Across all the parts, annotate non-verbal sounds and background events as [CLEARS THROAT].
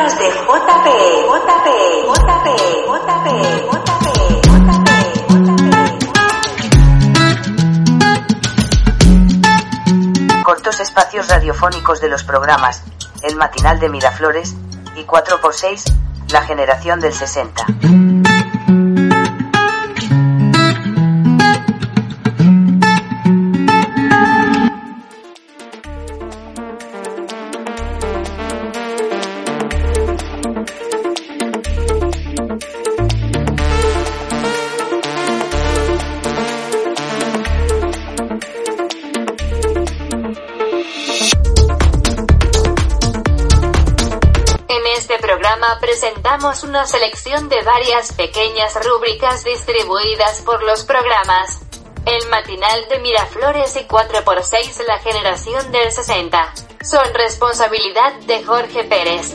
rubricas de JP, JP, JP, JP, JP, JP. Cortos espacios radiofónicos de los programas El Matinal de Miraflores y 4x6 La Generación del 60. Varias pequeñas rúbricas distribuidas por los programas. El matinal de Miraflores y 4x6 La generación del 60. Son responsabilidad de Jorge Pérez.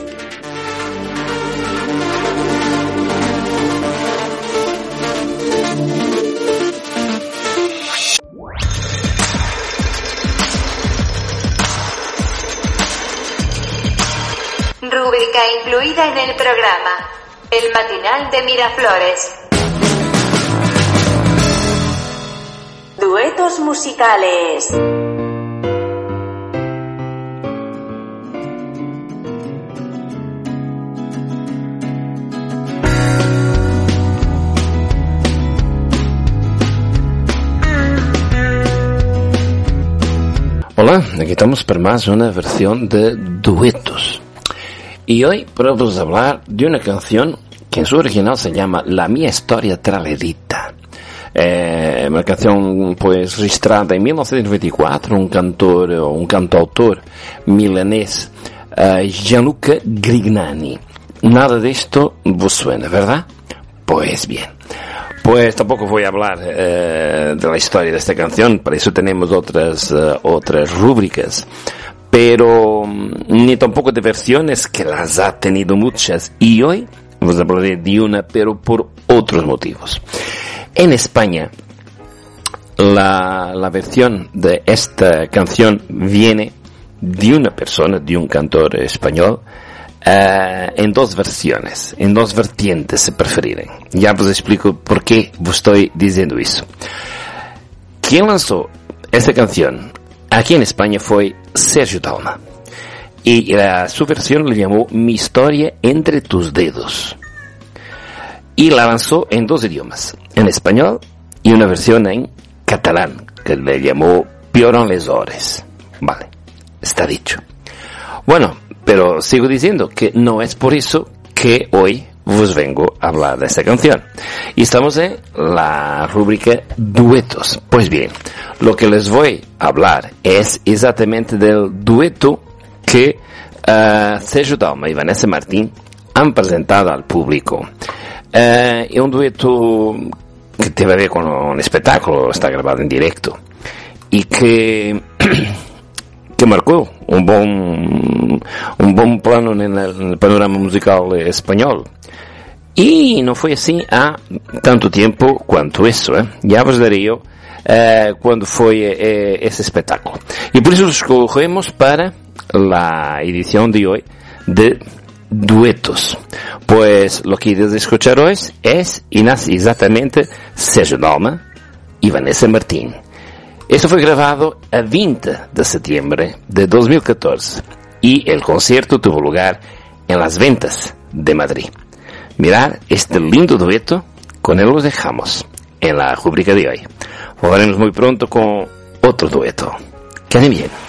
Rúbrica incluida en el programa. El matinal de Miraflores. Duetos musicales. Hola, aquí estamos para más una versión de duetos. Y hoy a hablar de una canción que en su original se llama La mia historia traledita. Eh, una canción pues registrada en 1994, un cantor un cantautor milanés, eh, Gianluca Grignani. Nada de esto vos suena, ¿verdad? Pues bien. Pues tampoco voy a hablar eh, de la historia de esta canción, para eso tenemos otras, eh, otras rúbricas. Pero mm, ni tampoco de versiones que las ha tenido muchas. Y hoy os hablaré de una, pero por otros motivos. En España, la, la versión de esta canción viene de una persona, de un cantor español, eh, en dos versiones, en dos vertientes se preferirem. Ya vos explico por qué estoy diciendo eso. Quien lanzó esta canción aquí en España fue Sergio Dalma. Y su versión le llamó Mi historia entre tus dedos. Y la lanzó en dos idiomas, en español y una versión en catalán, que le llamó Pioron les Hores. Vale, está dicho. Bueno, pero sigo diciendo que no es por eso que hoy vos vengo a hablar de esta canción. Y estamos en la rúbrica duetos. Pues bien, lo que les voy a hablar es exactamente del dueto que uh, Sergio Dalma y Vanessa Martín han presentado al público. Uh, es un dueto que tiene a ver con un espectáculo, está grabado en directo. Y que [CLEARS THROAT] que marcou um bom um bom plano no panorama musical espanhol. E não foi assim há tanto tempo quanto isso, eh? já vos darei eu eh, quando foi eh, esse espetáculo. E por isso escolhemos para a edição de hoje de duetos. Pues lo que ibas a escuchar hoy es y nace exactamente Sergio Dalma y Vanessa Martín. Esto fue grabado a 20 de septiembre de 2014 y el concierto tuvo lugar en las ventas de Madrid. Mirad este lindo dueto, con él los dejamos en la rubrica de hoy. Volveremos muy pronto con otro dueto. Que anden bien.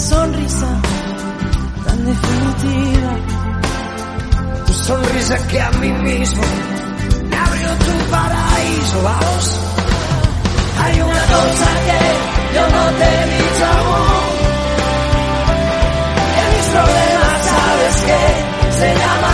sonrisa tan definitiva. Tu sonrisa que a mí mismo me abrió tu paraíso. Vamos, hay una cosa que yo no te he dicho aún. Que mis problemas sabes que se llama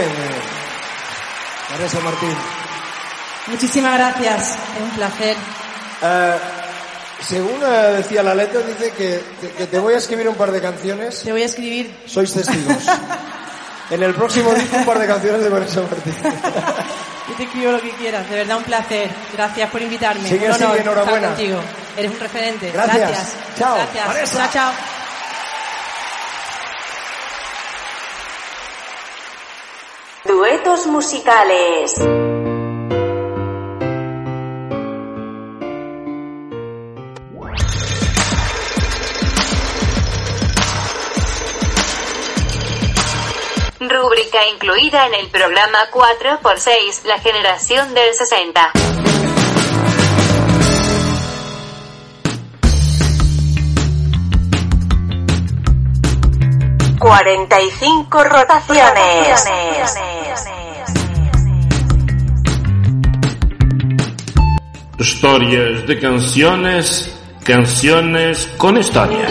bien. Marisa Martín. Muchísimas gracias, es un placer. Eh, según eh, decía la letra, dice que, que- que te voy a escribir un par de canciones. Te voy a escribir. Sois testigos. [LAUGHS] en el próximo disco un par de canciones de Marisa Martín. Yo te escribo lo que quieras, de verdad un placer. Gracias por invitarme. Sigue un así, honor enhorabuena. estar contigo. Eres un referente. Gracias. Chao. Gracias. Chao, chao. Duetos musicales. Rúbrica incluida en el programa 4x6, la generación del 60. Cuarenta y cinco rotaciones. Historias de canciones, canciones con historia.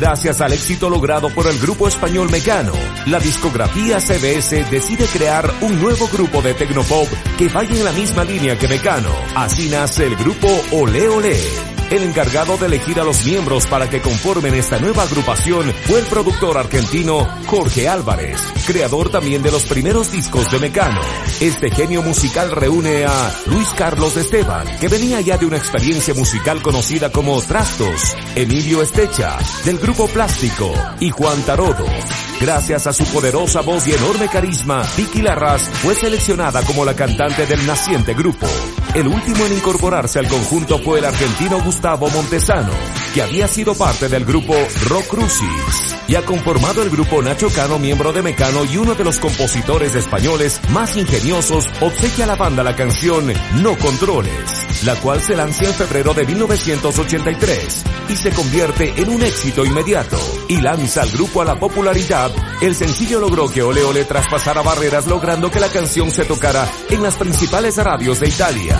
Gracias al éxito logrado por el grupo español Mecano, la discografía CBS decide crear un nuevo grupo de tecnopop que vaya en la misma línea que Mecano. Así nace el grupo Ole Ole. El encargado de elegir a los miembros para que conformen esta nueva agrupación fue el productor argentino Jorge Álvarez, creador también de los primeros discos de Mecano. Este genio musical reúne a Luis Carlos Esteban, que venía ya de una experiencia musical conocida como Trastos, Emilio Estecha, del grupo Plástico, y Juan Tarodo. Gracias a su poderosa voz y enorme carisma, Vicky Larraz fue seleccionada como la cantante del naciente grupo. El último en incorporarse al conjunto fue el argentino Gustavo Montesano, que había sido parte del grupo Rock Crucis y ha conformado el grupo Nacho Cano, miembro de Mecano y uno de los compositores españoles más ingeniosos, obsequia a la banda la canción No Controles, la cual se lanza en febrero de 1983 y se convierte en un éxito inmediato y lanza al grupo a la popularidad. El sencillo logró que Ole Ole traspasara barreras logrando que la canción se tocara en las principales radios de Italia.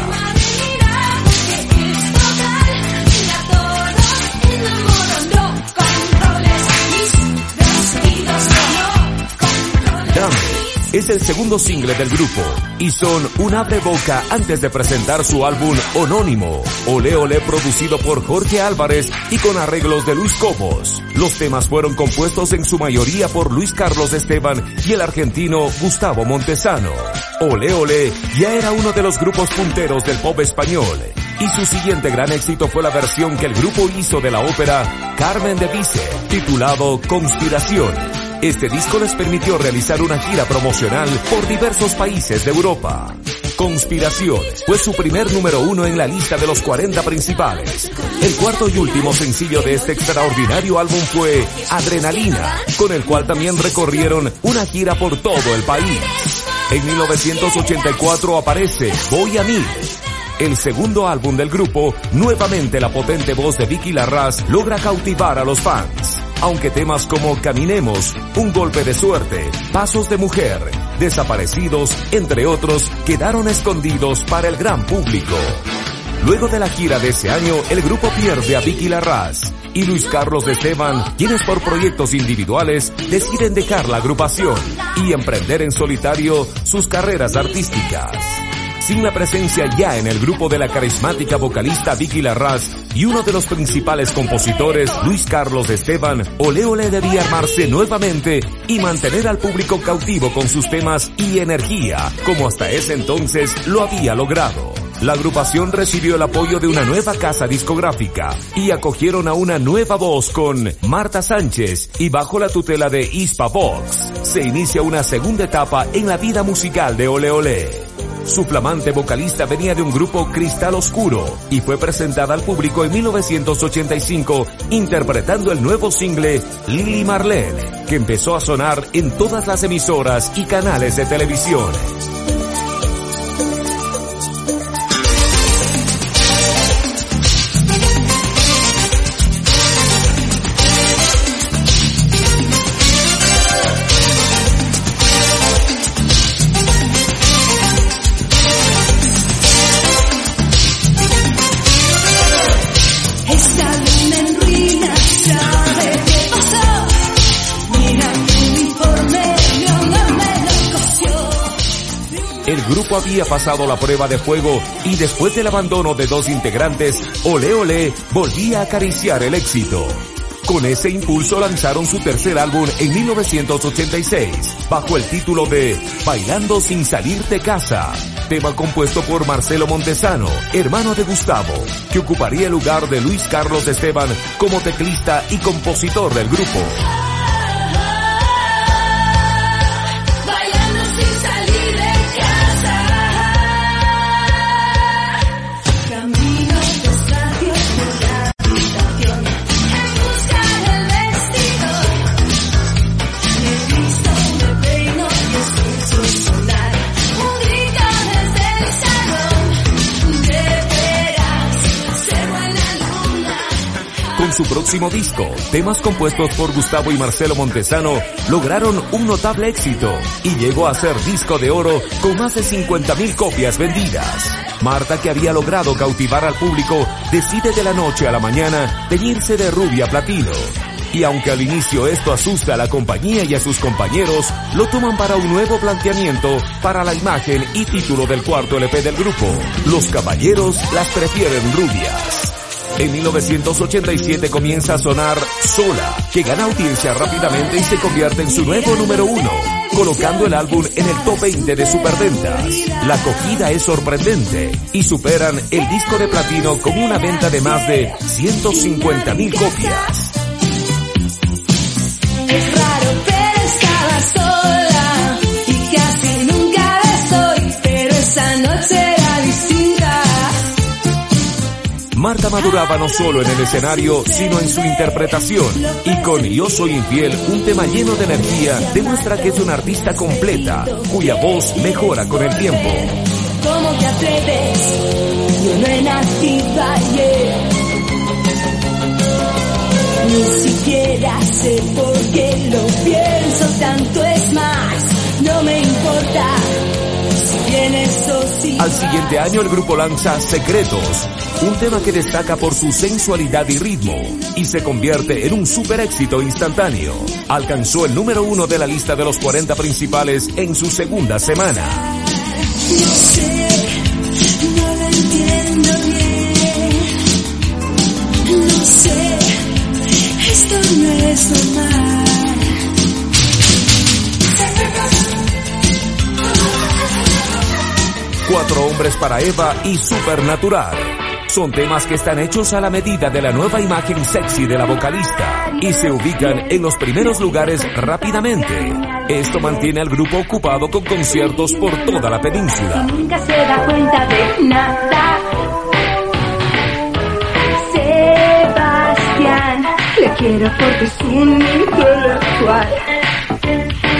El segundo single del grupo y son un abre boca antes de presentar su álbum homónimo, Ole Ole producido por Jorge Álvarez y con arreglos de Luis Cobos. Los temas fueron compuestos en su mayoría por Luis Carlos Esteban y el argentino Gustavo Montesano. Ole Ole ya era uno de los grupos punteros del pop español y su siguiente gran éxito fue la versión que el grupo hizo de la ópera Carmen de Bizet, titulado Conspiración. Este disco les permitió realizar una gira promocional por diversos países de Europa. Conspiración fue su primer número uno en la lista de los 40 principales. El cuarto y último sencillo de este extraordinario álbum fue Adrenalina, con el cual también recorrieron una gira por todo el país. En 1984 aparece Voy a Mil, el segundo álbum del grupo, nuevamente la potente voz de Vicky Larraz logra cautivar a los fans. Aunque temas como Caminemos, Un golpe de suerte, Pasos de mujer, Desaparecidos, entre otros, quedaron escondidos para el gran público. Luego de la gira de ese año, el grupo pierde a Vicky Larraz y Luis Carlos Esteban, quienes por proyectos individuales deciden dejar la agrupación y emprender en solitario sus carreras artísticas sin la presencia ya en el grupo de la carismática vocalista Vicky Larraz y uno de los principales compositores, Luis Carlos Esteban, Ole Ole debía armarse nuevamente y mantener al público cautivo con sus temas y energía, como hasta ese entonces lo había logrado. La agrupación recibió el apoyo de una nueva casa discográfica y acogieron a una nueva voz con Marta Sánchez y bajo la tutela de Ispa Vox se inicia una segunda etapa en la vida musical de Ole Ole. Su flamante vocalista venía de un grupo Cristal Oscuro y fue presentada al público en 1985 interpretando el nuevo single Lily Marlene, que empezó a sonar en todas las emisoras y canales de televisión. Había pasado la prueba de fuego y después del abandono de dos integrantes, Ole Ole volvía a acariciar el éxito. Con ese impulso lanzaron su tercer álbum en 1986, bajo el título de Bailando sin salir de casa, tema compuesto por Marcelo Montesano, hermano de Gustavo, que ocuparía el lugar de Luis Carlos Esteban como teclista y compositor del grupo. Su próximo disco, temas compuestos por Gustavo y Marcelo Montesano lograron un notable éxito y llegó a ser disco de oro con más de 50.000 copias vendidas. Marta, que había logrado cautivar al público, decide de la noche a la mañana teñirse de rubia platino. Y aunque al inicio esto asusta a la compañía y a sus compañeros, lo toman para un nuevo planteamiento para la imagen y título del cuarto LP del grupo. Los caballeros las prefieren rubias. En 1987 comienza a sonar Sola, que gana audiencia rápidamente y se convierte en su nuevo número uno, colocando el álbum en el top 20 de superventas. La acogida es sorprendente y superan el disco de platino con una venta de más de 150 mil copias. Marta maduraba no solo en el escenario, sino en su interpretación. Y con Yo Soy Infiel, un tema lleno de energía, demuestra que es una artista completa, cuya voz mejora con el tiempo. ¿Cómo te atreves? Yo no he nacido ayer. Ni siquiera sé por qué lo pienso, tanto es más. No me importa Al siguiente año el grupo lanza Secretos, un tema que destaca por su sensualidad y ritmo, y se convierte en un super éxito instantáneo. Alcanzó el número uno de la lista de los 40 principales en su segunda semana. No sé, esto no es normal. Hombres para Eva y Supernatural. Son temas que están hechos a la medida de la nueva imagen sexy de la vocalista y se ubican en los primeros lugares rápidamente. Esto mantiene al grupo ocupado con conciertos por toda la península. Nunca se da cuenta de nada. Sebastián, le quiero porque es un intelectual.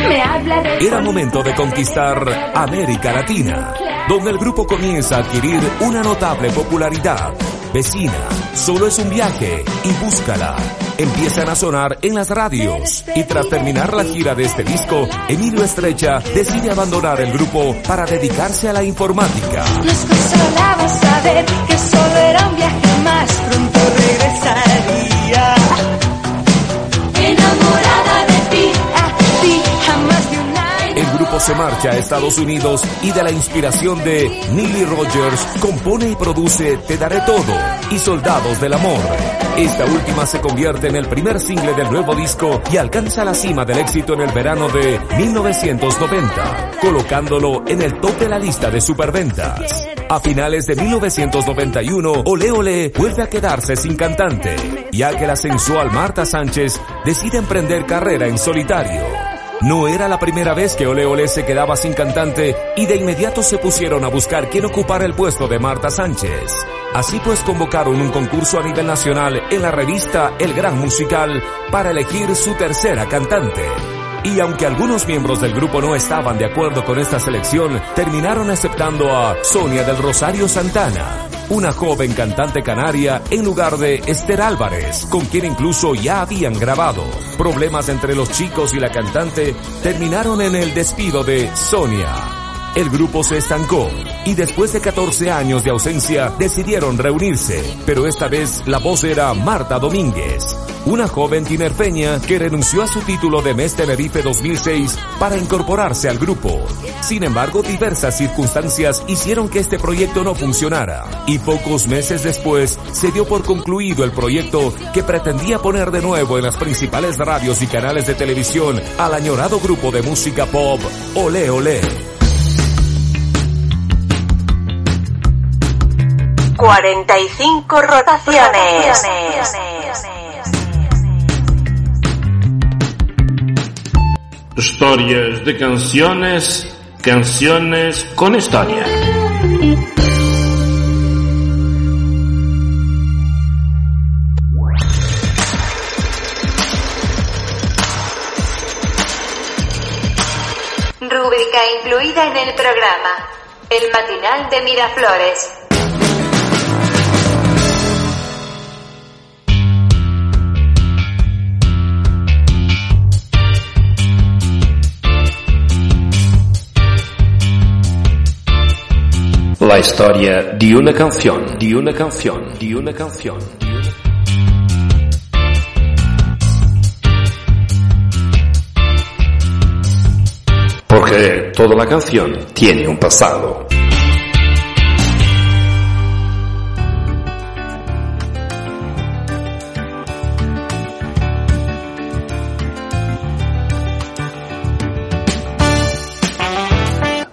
Me habla de Era momento de conquistar América Latina, donde el grupo comienza a adquirir una notable popularidad. Vecina, solo es un viaje y búscala. Empiezan a sonar en las radios y tras terminar la gira de este disco, Emilio Estrecha decide abandonar el grupo para dedicarse a la informática. Enamorada de ti, grupo se marcha a Estados Unidos y de la inspiración de Neely Rogers compone y produce Te daré todo y Soldados del Amor. Esta última se convierte en el primer single del nuevo disco y alcanza la cima del éxito en el verano de 1990, colocándolo en el top de la lista de superventas. A finales de 1991, Ole Ole vuelve a quedarse sin cantante, ya que la sensual Marta Sánchez decide emprender carrera en solitario. No era la primera vez que Ole Ole se quedaba sin cantante y de inmediato se pusieron a buscar quién ocupara el puesto de Marta Sánchez. Así pues convocaron un concurso a nivel nacional en la revista El Gran Musical para elegir su tercera cantante. Y aunque algunos miembros del grupo no estaban de acuerdo con esta selección, terminaron aceptando a Sonia del Rosario Santana, una joven cantante canaria en lugar de Esther Álvarez, con quien incluso ya habían grabado. Problemas entre los chicos y la cantante terminaron en el despido de Sonia. El grupo se estancó y después de 14 años de ausencia decidieron reunirse, pero esta vez la voz era Marta Domínguez, una joven tinerfeña que renunció a su título de Mes Tenerife 2006 para incorporarse al grupo. Sin embargo, diversas circunstancias hicieron que este proyecto no funcionara y pocos meses después se dio por concluido el proyecto que pretendía poner de nuevo en las principales radios y canales de televisión al añorado grupo de música pop Ole Ole. 45 rotaciones. Historias de canciones, canciones con historia. Rúbrica incluida en el programa. El matinal de Miraflores. La historia de una canción, de una canción, de una canción. Porque toda la canción tiene un pasado.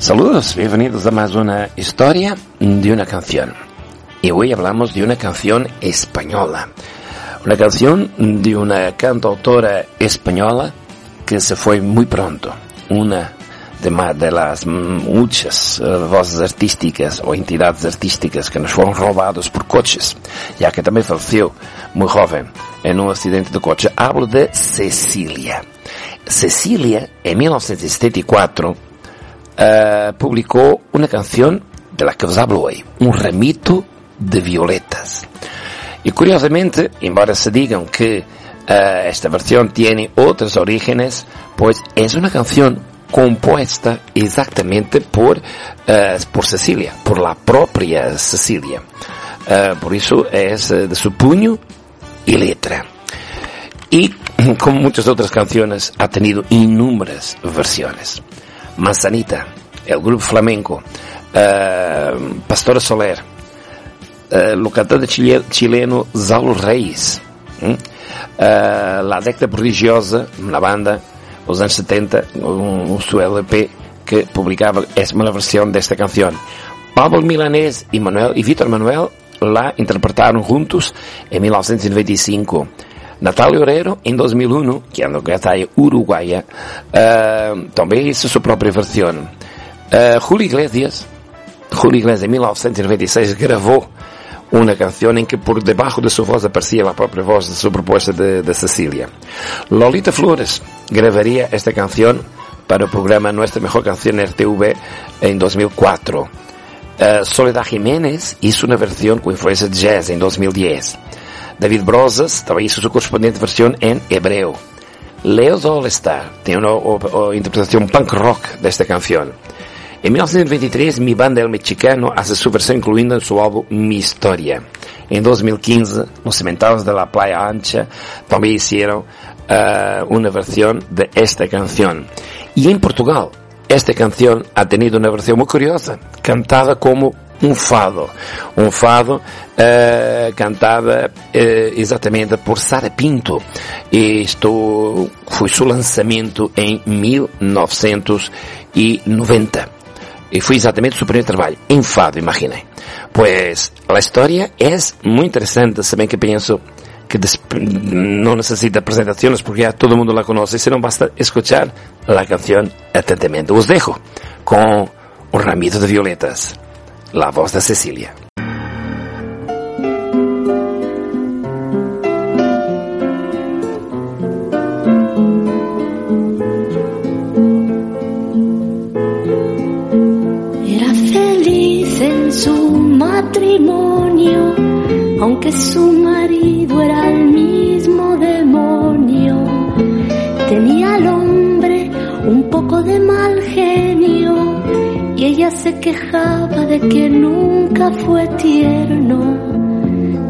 Saludos, bienvenidos a más una historia de una canción. Y hoy hablamos de una canción española. Una canción de una cantautora española que se fue muy pronto. Una de, de las muchas eh, voces artísticas o entidades artísticas que nos fueron robados por coches, ya que también falleció muy joven en un accidente de coche. Hablo de Cecilia. Cecilia, en 1974, eh, publicó una canción de la que os hablo hoy, un remito de violetas. Y curiosamente, embora se digan que eh, esta versión tiene otros orígenes, pues es una canción compuesta exactamente por, eh, por Cecilia, por la propia Cecilia. Eh, por eso es de su puño y letra. Y como muchas otras canciones ha tenido innumerables versiones. Manzanita, el grupo flamenco, eh, Pastora Soler, eh, lo cantante chile- chileno Saulo Reis, ¿m? Eh, la década prodigiosa, la banda, los años 70, un, un su LP que publicaba es una versión de esta canción. Pablo Milanés y Manuel y Víctor Manuel la interpretaron juntos en 1995. Natalia Oreiro, en 2001, que é uma cantaia uruguaia, eh, também hizo su própria versão. Eh, Julio Iglesias, Julio Iglesias en 1996 grabó una canción en que por debajo de su voz aparecía la propia voz de su propuesta de, de Cecilia. Lolita Flores grabaría esta canción para el programa Nuestra Mejor Canción RTV en 2004. Eh, Soledad Jiménez hizo una versión con influencia jazz en 2010. David Brosas también hizo su correspondiente versión en hebreo. Leo's All Star tiene una o- o interpretación punk rock de esta canción. En 1923, mi banda El Mexicano hace su versión incluyendo en su álbum Mi Historia. En 2015, los cementados de la Playa Ancha también hicieron eh, una versión de esta canción. Y en Portugal, esta canción ha tenido una versión muy curiosa, cantada como un fado. Un fado eh, cantada eh, exatamente por Sara Pinto. E isto foi seu lançamento em 1990. Y fue exactamente su primer trabajo, en fado, imaginen. Pues la historia es muy interesante, se ven que pienso que no necesita presentaciones porque ya todo el mundo la conoce, sino basta escuchar la canción atentamente. Os dejo con un ramito de violetas, la voz de Cecilia. Era feliz en su matrimonio, aunque su marido era el mismo demonio. Tenía al hombre un poco de mal genio y ella se quejaba de que nunca fue tierno.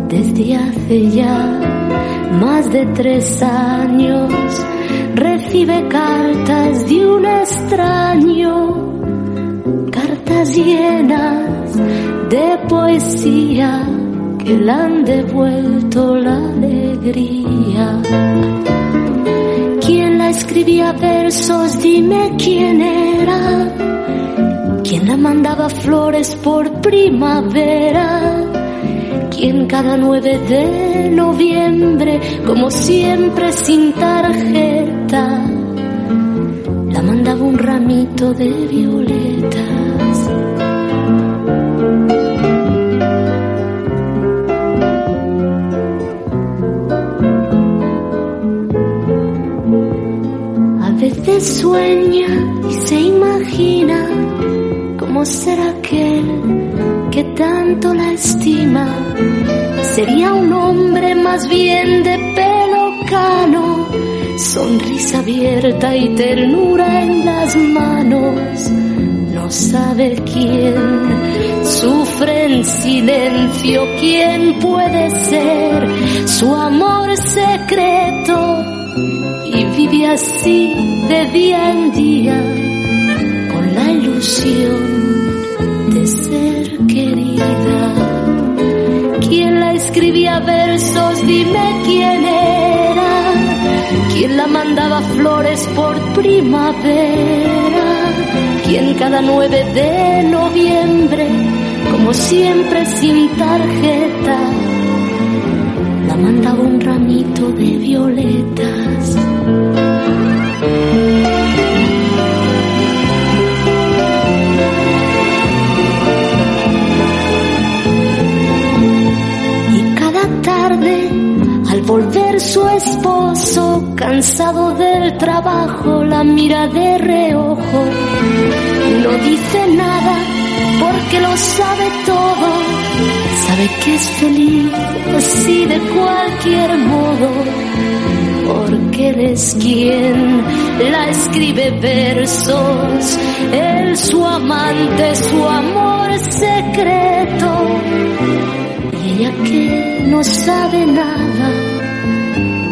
Desde hace ya más de tres años, recibe cartas de un extraño, cartas llenas de poesía que le han devuelto la alegría. ¿Quién la escribía versos? Dime quién era. ¿Quién la mandaba flores por primavera? ¿Quién cada 9 de noviembre, como siempre sin tarjeta, la mandaba un ramito de violetas? A veces sueña y se imagina cómo será aquel que tanto la estima. Sería un hombre más bien de pelo cano, sonrisa abierta y ternura en las manos. No sabe quién sufre en silencio, quién puede ser su amor secreto y vive así de día en día con la ilusión mandaba flores por primavera? ¿Quién cada 9 de noviembre, como siempre sin tarjeta, la mandaba un ramito de violetas? Y cada tarde, al volver su esposo, cansado del trabajo, la mira de reojo. No dice nada porque lo sabe todo. Sabe que es feliz así de cualquier modo. Porque él es quien la escribe versos. Él su amante, su amor secreto. Y ella que no sabe nada,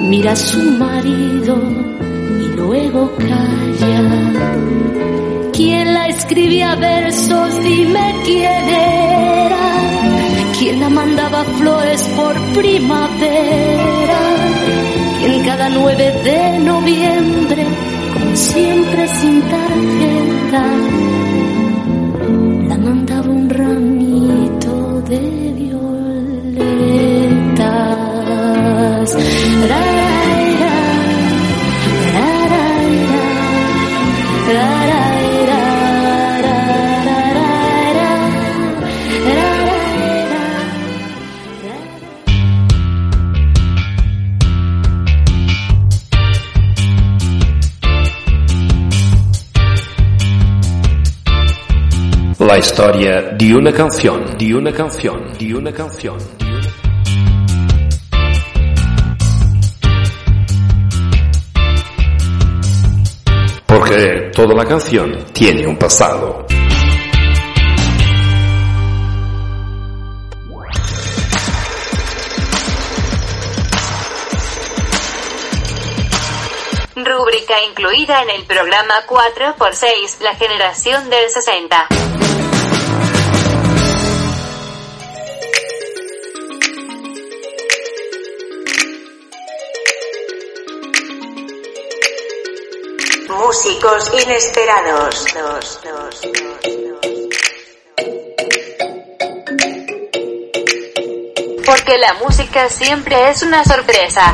mira su marido y luego calla. ¿Quién la escribía versos? Dime quién era. ¿Quién la mandaba flores por primavera? ¿Quién cada 9 de noviembre, como siempre sin tarjeta, Historia de una canción, de una canción, de una canción. Porque toda la canción tiene un pasado. Rúbrica incluida en el programa 4x6, la generación del 60. Músicos inesperados. Dos, dos, dos, dos. Porque la música siempre es una sorpresa.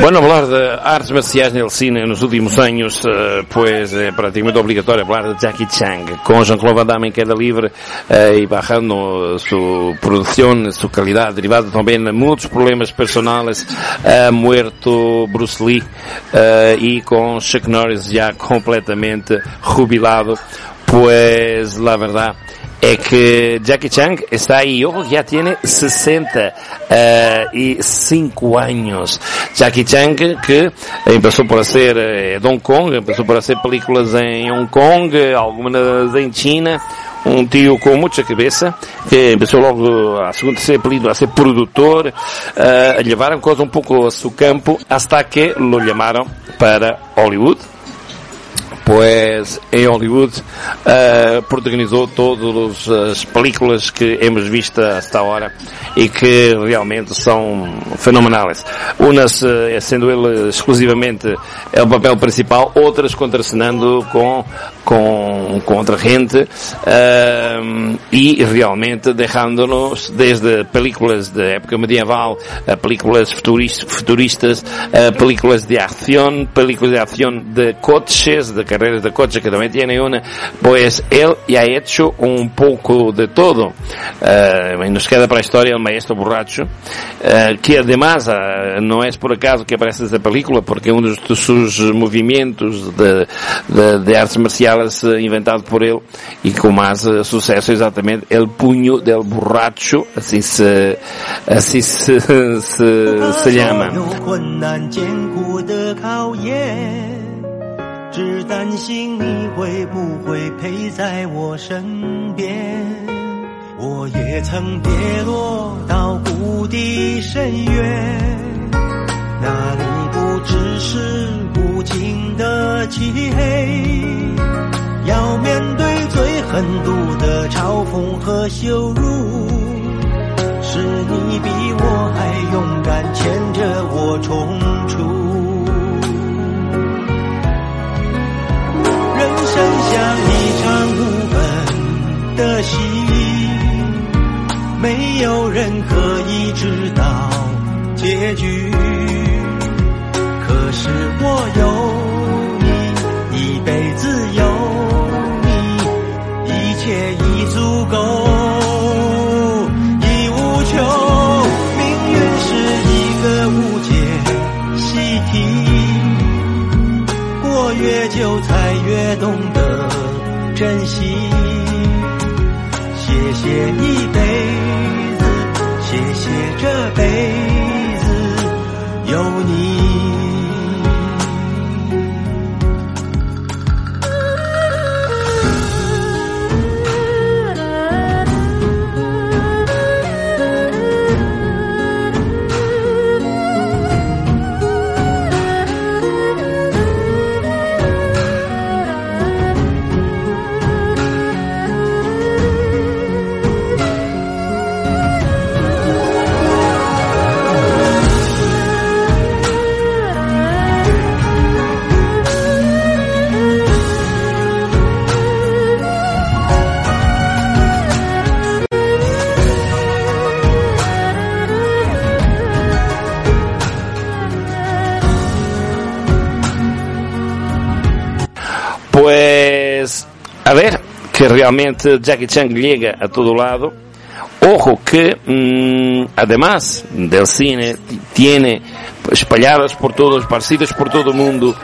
Bueno, hablar de artes marciais no cine nos últimos años, eh, pues é praticamente obrigatório falar de Jackie Chan, con Jean-Claude Van Damme en queda libre eh, y bajando su producción, su calidad, derivado también de muchos problemas personales, ha muerto Bruce Lee eh, y con Chuck Norris ya completamente jubilado, pues la verdad é que Jackie Chan está aí, ojo, já tiene 65 años. Jackie Chan que empezó por hacer eh, Hong Kong, empezó por hacer películas em Hong Kong, algumas em China, um tio com muita cabeça, que começou logo a segunda ser apelido, a ser produtor, uh, levaram coisa um pouco a seu campo, hasta que lo llamaram para Hollywood, pues em Hollywood uh, protagonizou todas as películas que hemos visto hasta agora e que realmente são fenomenais. Unas uh, sendo ele exclusivamente é o papel principal, outras contracenando com com, com outra gente uh, e realmente deixando-nos desde películas da época medieval a películas futuristas, a películas de ação, películas de ação de coches, de carreras de coches que también tiene una, pues él ya ha hecho un poco de todo. Uh, y nos queda para la historia el maestro borracho, uh, que además uh, no es por acaso que aparece esta película, porque uno de sus movimientos de, de, de artes marciales inventado por él y con más suceso exactamente el puño del borracho, así se, así se, se, [LAUGHS] se llama. 只担心你会不会陪在我身边。我也曾跌落到谷底深渊，那里不只是无尽的漆黑，要 面对最狠毒的嘲讽和羞辱。是你比我还勇敢，牵着我冲出。人生像一场无本的戏，没有人可以知道结局。可是我有才懂得。珍惜，谢谢一辈子，谢谢这辈 realmente Jackie Chan llega a todo lado. Ojo que, mmm, además del cine, tiene espalhadas por todos, esparcidas por todo el mundo,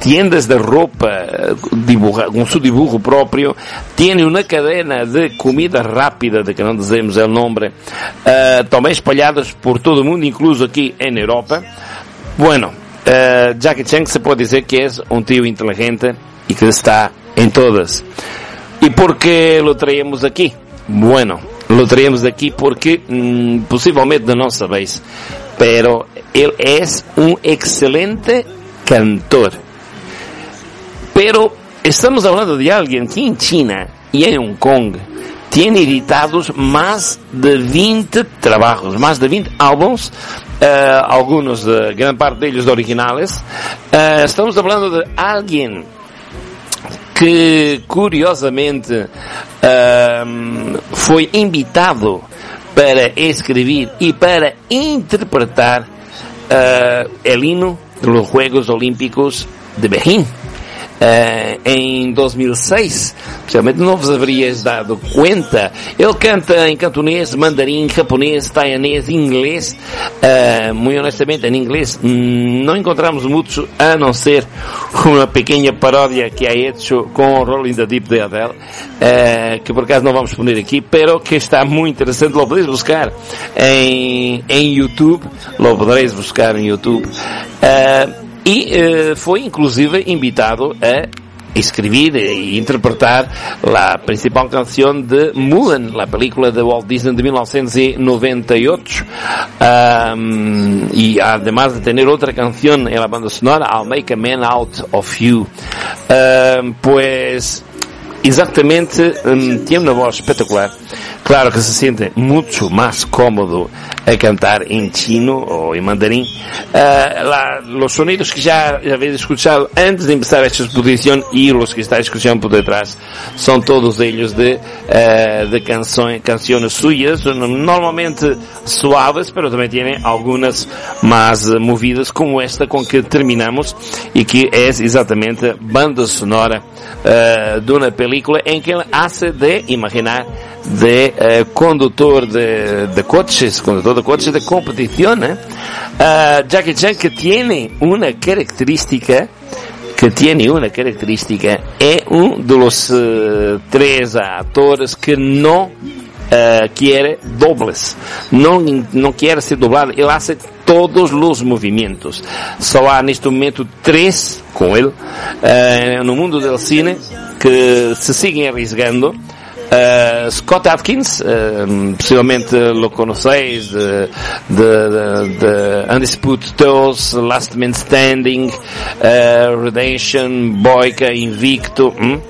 tiendas de ropa dibuja, con su dibujo propio, tiene una cadena de comida rápida, de que no dizemos el nombre, uh, também espalhadas por todo el mundo, incluso aquí en Europa. Bueno, uh, Jackie Chan se puede decir que es un tío inteligente y que está en todas. ¿Y por qué lo traemos aquí? Bueno, lo traemos aquí porque mmm, posiblemente no sabéis, pero él es un excelente cantor. Pero estamos hablando de alguien que en China y en Hong Kong tiene editados más de 20 trabajos, más de 20 álbumes, uh, algunos de gran parte de ellos de originales. Uh, estamos hablando de alguien que curiosamente um, foi invitado para escrever e para interpretar eh, el himno de los Juegos Olímpicos de Berlín. Eh, em 2006. Possivelmente não vos haverias dado conta. Ele canta em cantonês, mandarim, japonês, taianês, inglês. Eh, muito honestamente, em inglês hum, não encontramos muito, a não ser uma pequena paródia que ha hecho com Rolling the Deep de Adele, eh, que por acaso não vamos poner aqui, pero que está muito interessante. Lo podeis buscar em, em YouTube. Lo podereis buscar em YouTube. Eh, e eh, foi inclusive invitado a escribir e interpretar a principal canção de Mulan, a película de Walt Disney de 1998. Um, y además de tener otra canción en la banda sonora, I'll Make a Man Out of You. Um, exatamente um, tiene una voz espectacular. Claro que se siente mucho más cómodo a cantar en chino o en mandarín. Uh, la, los sonidos que ya habéis escuchado antes de empezar esta exposición y los que estáis escuchando por detrás son todos ellos de, uh, de canções, canciones suyas, normalmente suaves, también tiene algunas más uh, movidas como esta con que terminamos y que es exactamente banda sonora de una película en que él hace de imaginar de eh, conductor de, de, coches, conductor de coches de competición, ¿eh? Uh, Jackie Chan que tiene una característica, que tiene una característica, es uno de los uh, que no uh, quiere dobles, no, no quiere ser doblado, él hace todos los movimientos. Só há neste momento três com ele uh, no mundo del cine que se siguen arriesgando. Uh, Scott Atkins, uh, possivelmente lo conheceis de, de, de, de Undisputed Tales, Last Man Standing, uh, Redemption, Boyka, Invicto, um,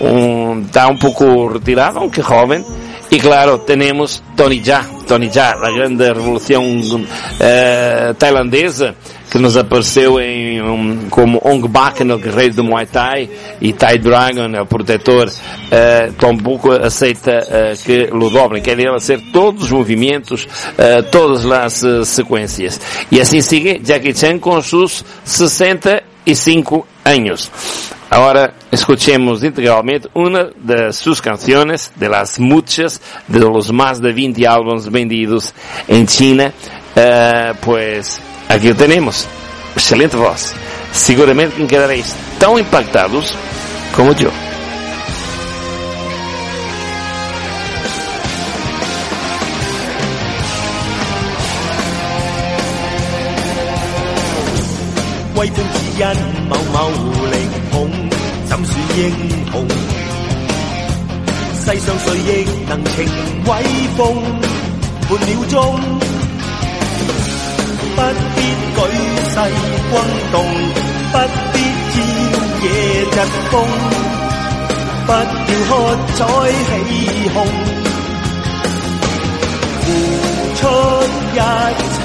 um, está um pouco retirado, aunque joven. Y claro, tenemos Tony Jaa, Tony Jaa, la grande revolução tailandesa, que nos apareceu em, um, como Ong Bak no guerreiro do Muay Thai e Tai Dragon, o protetor, uh, tampouco aceita uh, que dobrem. Quer ele hacer todos os movimentos, uh, todas as sequências. E assim sigue Jackie Chan com seus 65 años. Ahora escuchemos integralmente una de sus canciones, de las muchas, de los más de 20 álbumes vendidos en China. Uh, pues aquí lo tenemos. Excelente voz. Seguramente que quedaréis tan impactados como yo.某某力恐，怎算英雄？世上谁亦能情威风？半秒钟， 不必举世轰动，不必招野疾风，不要喝彩起哄，付出一切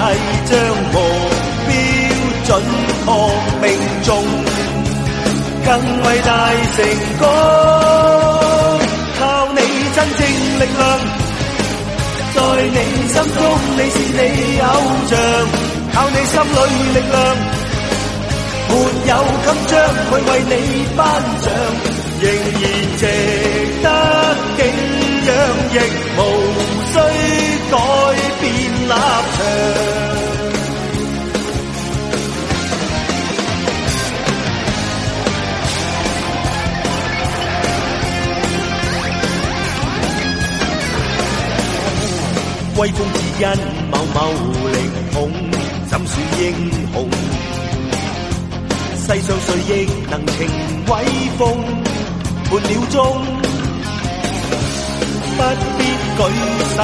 将目标。准确命中，更伟大成功，靠你真正力量，在你心中你是你偶像，靠你心里力量，没有襟章会为你颁奖，仍然值得景仰，亦无需改变立场。威风只因某某力恐，怎算英雄？世上谁亦能情威风？半秒钟，不必举世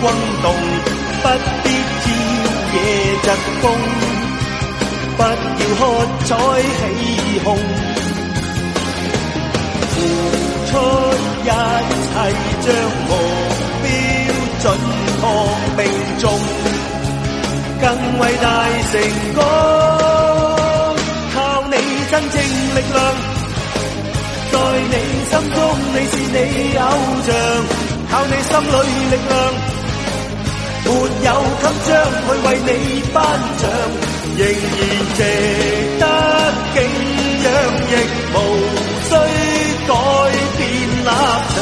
轰动，不必招野疾风，不要喝彩起哄，付出一切将目标准。确命中，更伟大成功，靠你真正力量，在你心中你是你偶像，靠你心里力量，沒有襟章去為你頒獎，仍然值得敬仰，亦無需改變立場。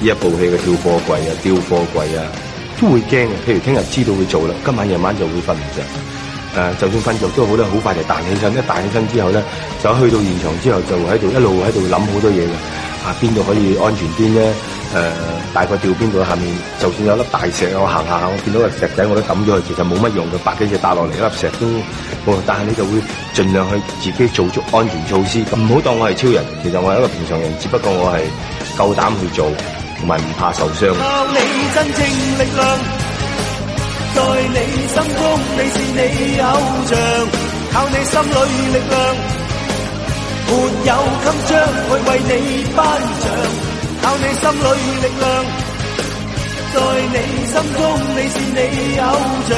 呢一部戲嘅跳貨櫃啊、丟貨櫃啊，都會驚嘅。譬如聽日知道会做啦，今晚夜晚就會瞓唔着。誒、就算瞓着都好咧，好快就彈起身。一彈起身之後咧，就去到現場之後就喺度一路喺度諗好多嘢嘅。啊，邊度可以安全啲咧？誒、大概掉邊度？下面就算有粒大石，我行下，我見到個石仔我都抌咗佢，其實冇乜用嘅，百几只打落嚟，一粒石都。但係你就會盡量去自己做足安全措施，唔好當我係超人。其實我係一個平常人，只不過我係夠膽去做，同埋唔怕受傷。靠你真正力量，在你心中你是你偶像，靠你心里力量，沒有襟章去為你頒獎，靠你心裏力量，在你心中你是你偶像，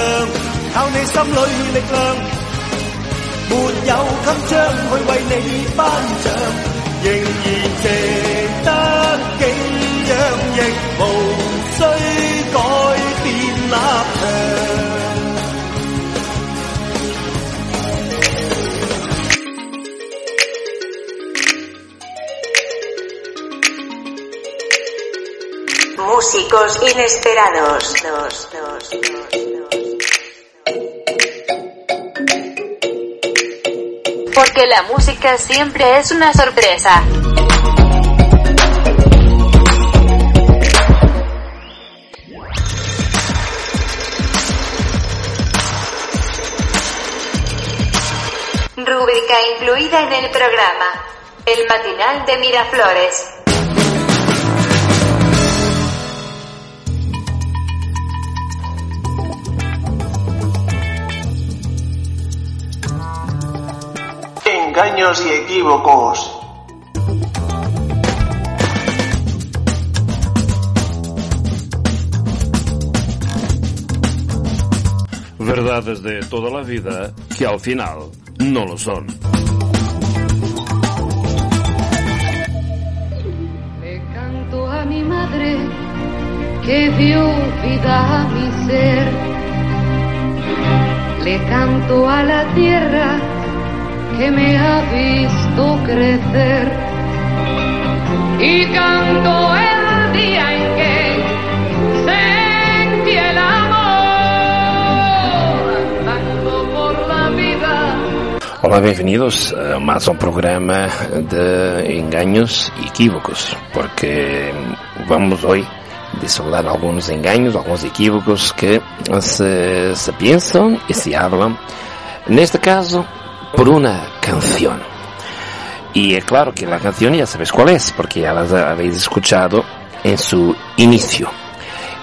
靠你心裏力量，沒有襟章去為你頒獎，仍然值得敬仰，亦无需改变立场。Músicos inesperados. Dos, dos, dos, Porque la música siempre es una sorpresa. Incluida en el programa. El matinal de Miraflores. Engaños y equívocos. Verdades de toda la vida que al final no lo son. Le canto a mi madre que dio vida a mi ser. Le canto a la tierra que me ha visto crecer. Y canto el Olá, bem-vindos a mais um programa de engaños e equívocos, porque vamos hoy desvelar algunos engaños, algunos equívocos que se, se piensan y se hablan, en este caso, por una canción. Y es claro que la canción ya sabéis cuál es, porque ya la habéis escuchado en su inicio.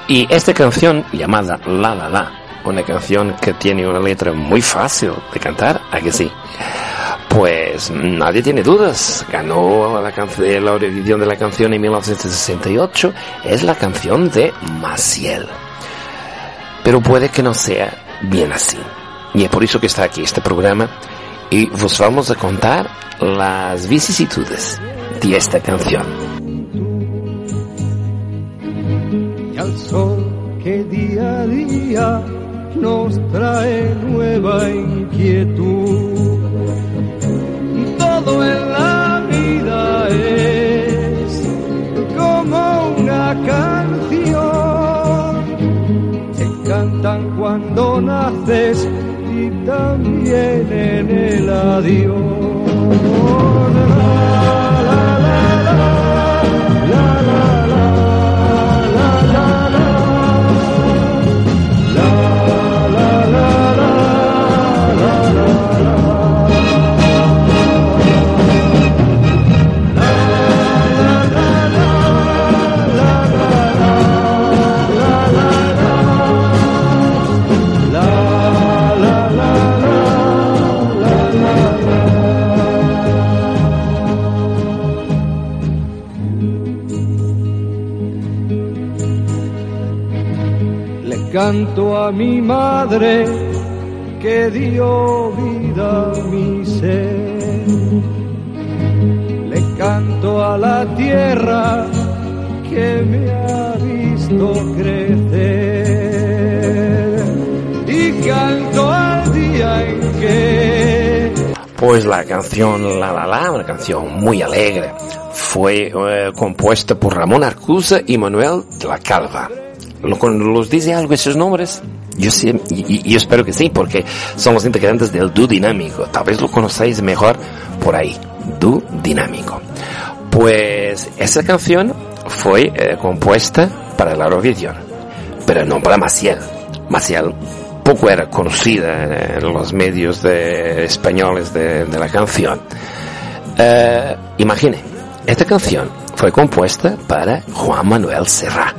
Y esta canción llamada La La La, una canción que tiene una letra muy fácil de cantar, ¿a que sí? Pues nadie tiene dudas, ganó la, canción, la Eurovisión de la canción en 1968, es la canción de Maciel. Pero puede que no sea bien así. Y es por eso que está aquí este programa y vos vamos a contar las vicisitudes de esta canción. y al sol que día a día nos trae nueva inquietud. Todo en la vida es como una canción. Te cantan cuando naces y también en el adiós. Le canto a mi madre que dio vida a mi ser. Le canto a la tierra que me ha visto crecer Pues la canción La La La, una canción muy alegre, fue eh, compuesta por Ramón Arcusa y Manuel de la Calva. ¿Lo- con- ¿Los dice algo esos nombres? Yo sí, y, espero que sí, porque son los integrantes del dúo dinámico. Tal vez lo conocéis mejor por ahí. Dúo dinámico. Pues esa canción fue eh, compuesta para la Eurovisión, pero no para Maciel. Maciel poco era conocida en los medios de- españoles de, de la canción. Eh, imagine, esta canción fue compuesta para Juan Manuel Serrat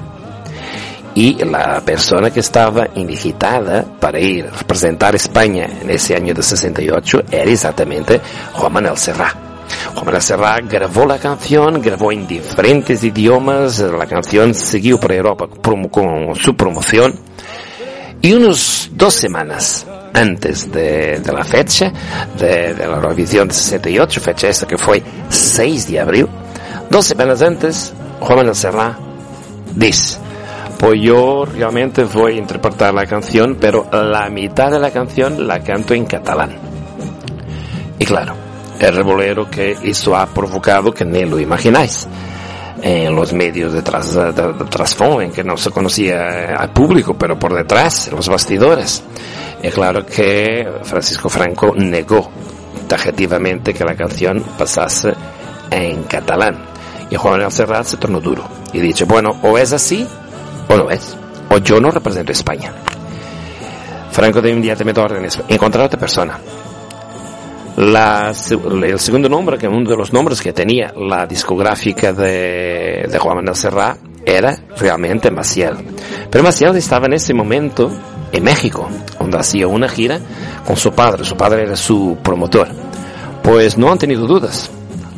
y la persona que estaba invitada para ir a representar España en ese año de 68 era exactamente Juan Manuel Serrat. Juan Manuel Serrat grabó la canción, grabó en diferentes idiomas, la canción siguió por Europa con su promoción y unos dos semanas antes de, de la fecha de, de la Eurovisión de 68, fecha esta que fue 6 de abril, dos semanas antes, Juan Manuel Serrat dice, pues yo realmente voy a interpretar la canción, pero la mitad de la canción la canto en catalán. Y claro, el revolero que eso ha provocado que ni lo imagináis. En los medios de, tras, de, de trasfondo, en que no se conocía al público, pero por detrás, los bastidores. Y claro que Francisco Franco negó tajativamente que la canción pasase en catalán. Y Juan Serrat se tornó duro. Y dice, bueno, o es así, o no es. O yo no represento a España. Franco dio inmediatamente órdenes. Encontrar a otra persona. La, el segundo nombre, que uno de los nombres que tenía la discográfica de, de Juan Manuel Serrat era realmente Maciel. Pero Maciel estaba en ese momento en México, donde hacía una gira con su padre. Su padre era su promotor. Pues no han tenido dudas.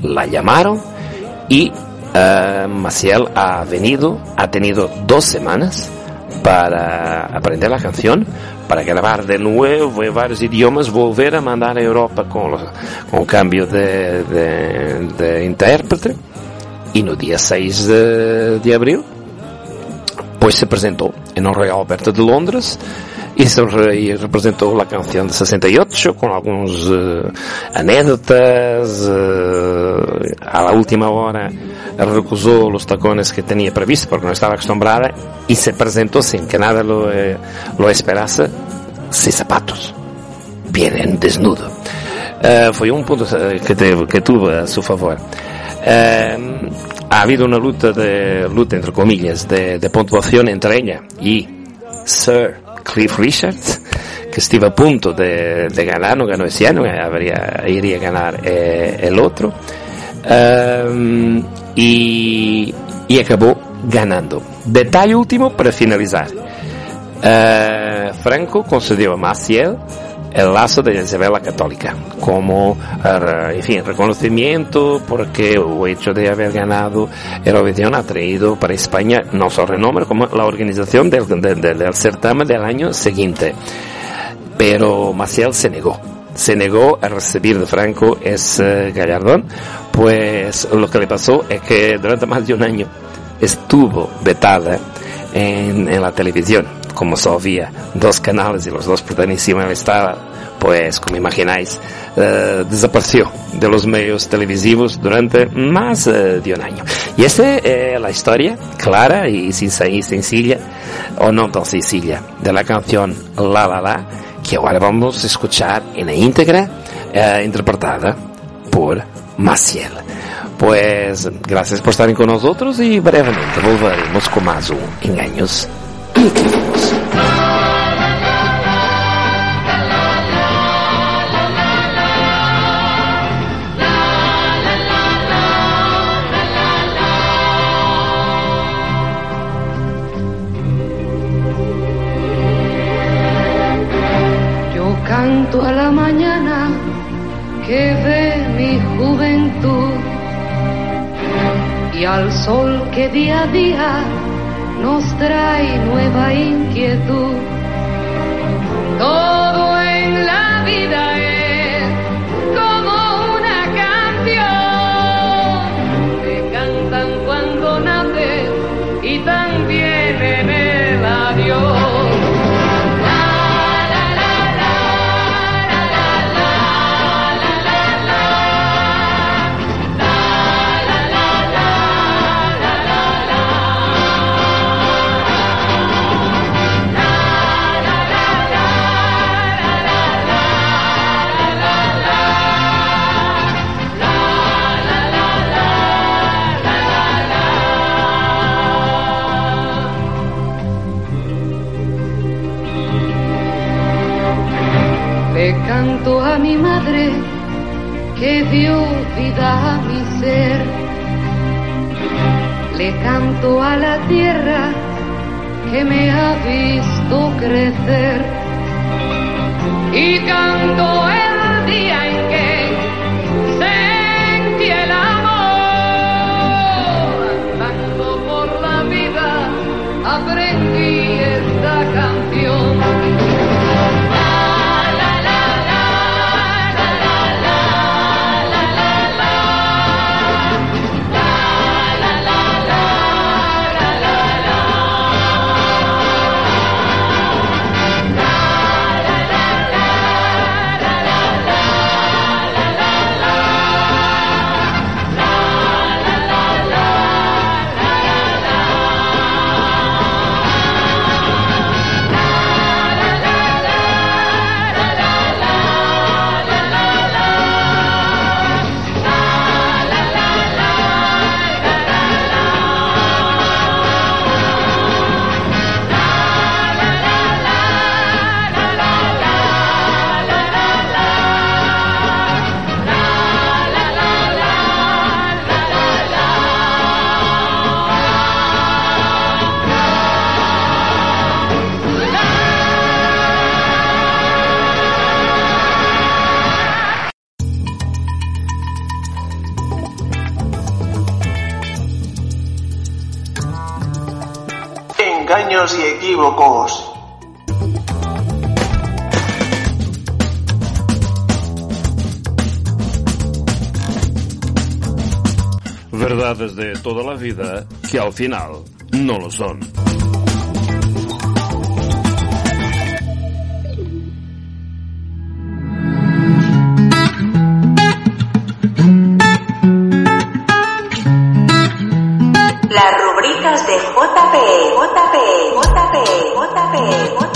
La llamaron y uh, Maciel ha venido, ha tenido dos semanas para aprender la canción, para grabar de nuevo en varios idiomas, volver a mandar a Europa con, los, con cambio de, de, de, intérprete. Y no día 6 de, de, abril, pues se presentó en el Real Alberto de Londres y se y representó la canción de 68 con algunos uh, anécdotas. A la última hora recusó los tacones que tenía previsto porque no estaba acostumbrada y se presentó sin que nada lo, eh, lo esperase, sin zapatos, bien desnudo. Uh, fue un punto que, te, que tuvo a su favor. ha habido una lucha de lucha entre comillas de, de puntuación entre ella y Sir Cliff Richards, que estuvo a punto de, de ganar, no ganó ese año, habría, iría a ganar eh, el otro, y, y, acabó ganando. Detalle último para finalizar. Uh, Franco concedió a Maciel el lazo de Isabel la Católica como, uh, en fin, reconocimiento porque el hecho de haber ganado Eurovisión ha traído para España no solo renombre como la organización del, del, del certamen del año siguiente. Pero Maciel se negó. Se negó a recibir de Franco ese gallardón, pues lo que le pasó es que durante más de un año estuvo vetada en, en la televisión como solo había dos canales y los dos al Estado, pues como imagináis, uh, desapareció de los medios televisivos durante más uh, de un año. Y esta es la historia clara y sencilla, o no tan sencilla, de la canción La La La, que ahora vamos a escuchar íntegra, uh, interpretada por Maciel. Pues gracias por estar con nosotros y brevemente volveremos con más un Engaños al sol que día a día nos trae nueva inquietud. Todo De toda la vida que al final no lo son. Las rubricas de JP, JP, JP, JP, JP,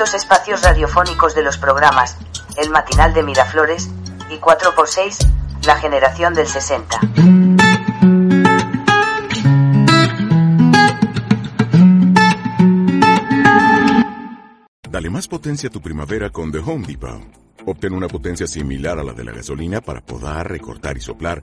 Cortos espacios radiofónicos de los programas, el matinal de Miraflores, y 4x6, la generación del 60. Dale más potencia a tu primavera con The Home Depot. Obtén una potencia similar a la de la gasolina para podar, recortar y soplar